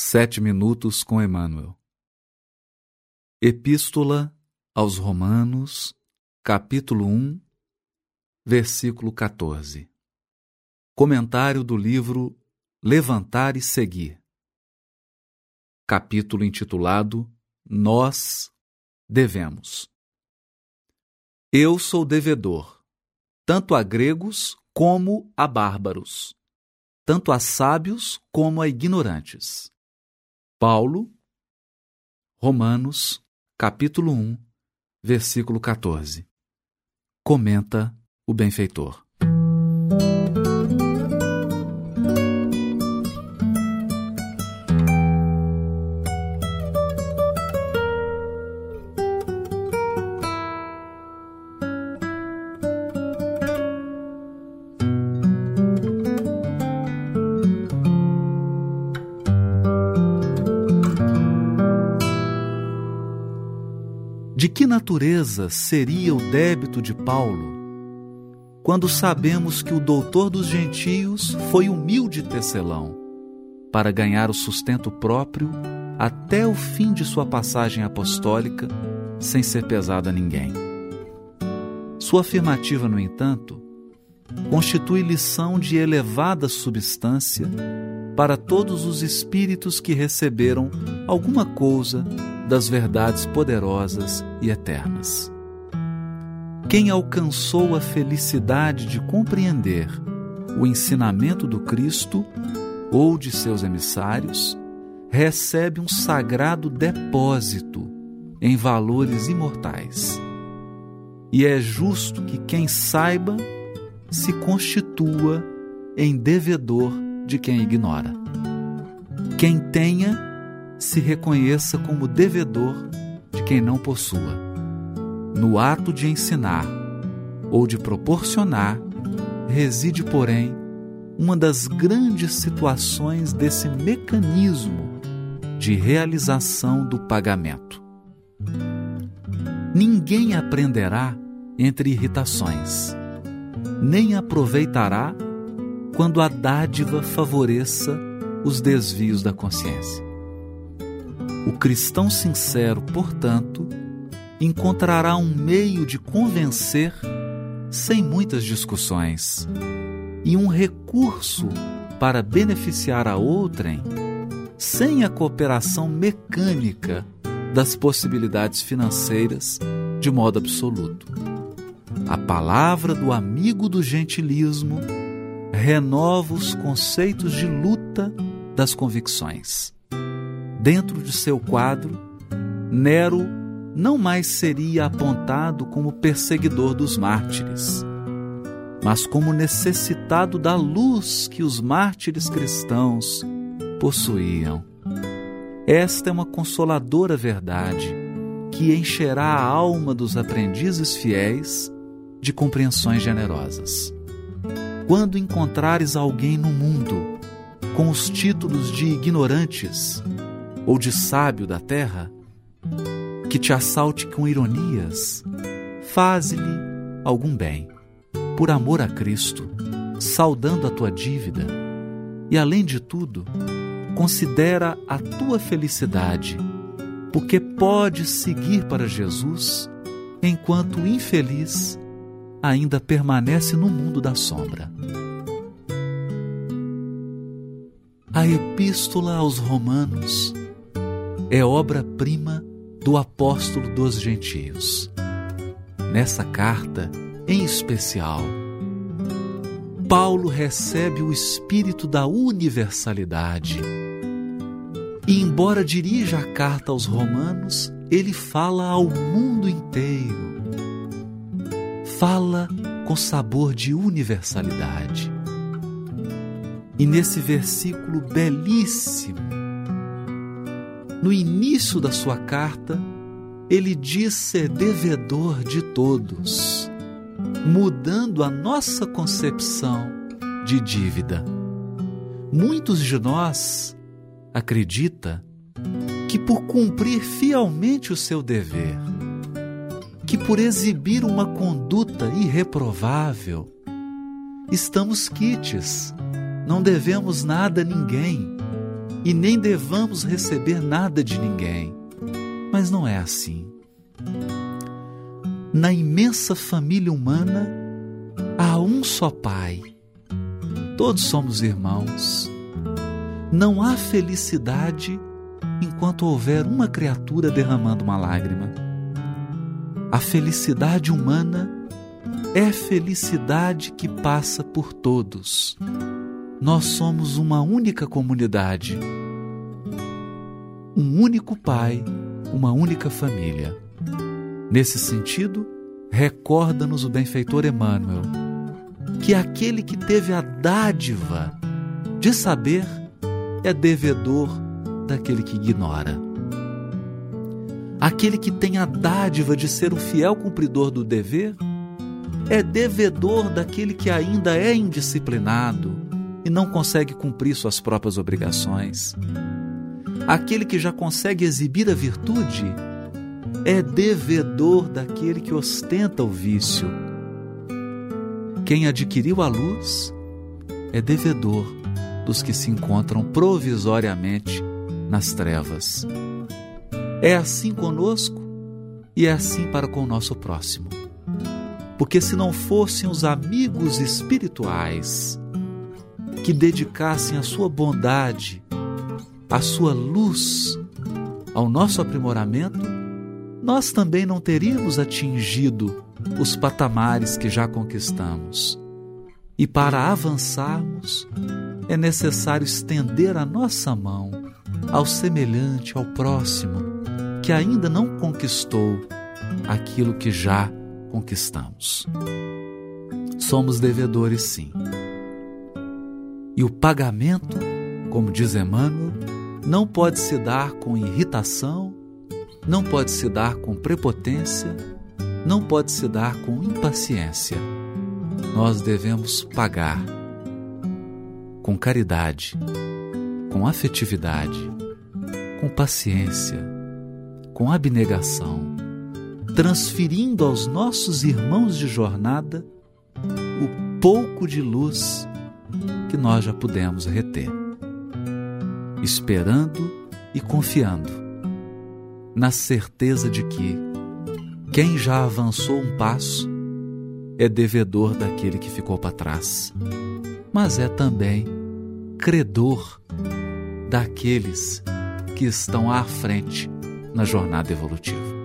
Sete minutos com Emmanuel. Epístola aos Romanos, capítulo 1, versículo 14. Comentário do livro Levantar e Seguir. Capítulo intitulado Nós devemos. Eu sou devedor, tanto a gregos como a bárbaros, tanto a sábios como a ignorantes. Paulo, Romanos, capítulo 1, versículo 14. Comenta o benfeitor. De que natureza seria o débito de Paulo quando sabemos que o doutor dos gentios foi humilde tecelão para ganhar o sustento próprio até o fim de sua passagem apostólica sem ser pesado a ninguém? Sua afirmativa, no entanto, constitui lição de elevada substância para todos os espíritos que receberam alguma coisa das verdades poderosas e eternas. Quem alcançou a felicidade de compreender o ensinamento do Cristo ou de seus emissários, recebe um sagrado depósito em valores imortais. E é justo que quem saiba se constitua em devedor de quem ignora. Quem tenha se reconheça como devedor de quem não possua. No ato de ensinar ou de proporcionar, reside, porém, uma das grandes situações desse mecanismo de realização do pagamento. Ninguém aprenderá entre irritações, nem aproveitará quando a dádiva favoreça os desvios da consciência. O cristão sincero, portanto, encontrará um meio de convencer sem muitas discussões e um recurso para beneficiar a outrem sem a cooperação mecânica das possibilidades financeiras de modo absoluto. A palavra do amigo do gentilismo renova os conceitos de luta das convicções dentro de seu quadro, Nero não mais seria apontado como perseguidor dos mártires, mas como necessitado da luz que os mártires cristãos possuíam. Esta é uma consoladora verdade que encherá a alma dos aprendizes fiéis de compreensões generosas. Quando encontrares alguém no mundo com os títulos de ignorantes, ou de sábio da terra, que te assalte com ironias, faze-lhe algum bem, por amor a Cristo, saudando a tua dívida, e além de tudo, considera a tua felicidade, porque podes seguir para Jesus enquanto infeliz ainda permanece no mundo da sombra. A Epístola aos Romanos é obra-prima do apóstolo dos gentios. Nessa carta, em especial, Paulo recebe o espírito da universalidade. E, embora dirija a carta aos Romanos, ele fala ao mundo inteiro. Fala com sabor de universalidade. E nesse versículo belíssimo, no início da sua carta, ele diz ser devedor de todos, mudando a nossa concepção de dívida. Muitos de nós acredita que por cumprir fielmente o seu dever, que por exibir uma conduta irreprovável, estamos quites, não devemos nada a ninguém e nem devamos receber nada de ninguém. Mas não é assim. Na imensa família humana há um só Pai. Todos somos irmãos. Não há felicidade enquanto houver uma criatura derramando uma lágrima. A felicidade humana é felicidade que passa por todos. Nós somos uma única comunidade, um único pai, uma única família. Nesse sentido, recorda-nos o benfeitor Emmanuel que aquele que teve a dádiva de saber é devedor daquele que ignora. Aquele que tem a dádiva de ser o fiel cumpridor do dever é devedor daquele que ainda é indisciplinado e não consegue cumprir suas próprias obrigações. Aquele que já consegue exibir a virtude é devedor daquele que ostenta o vício. Quem adquiriu a luz é devedor dos que se encontram provisoriamente nas trevas. É assim conosco e é assim para com o nosso próximo. Porque se não fossem os amigos espirituais que dedicassem a sua bondade, a sua luz ao nosso aprimoramento, nós também não teríamos atingido os patamares que já conquistamos. E para avançarmos, é necessário estender a nossa mão ao semelhante, ao próximo, que ainda não conquistou aquilo que já conquistamos. Somos devedores, sim. E o pagamento, como diz Emmanuel, não pode se dar com irritação, não pode se dar com prepotência, não pode se dar com impaciência. Nós devemos pagar com caridade, com afetividade, com paciência, com abnegação, transferindo aos nossos irmãos de jornada o pouco de luz que nós já pudemos reter, esperando e confiando na certeza de que quem já avançou um passo é devedor daquele que ficou para trás, mas é também credor daqueles que estão à frente na jornada evolutiva.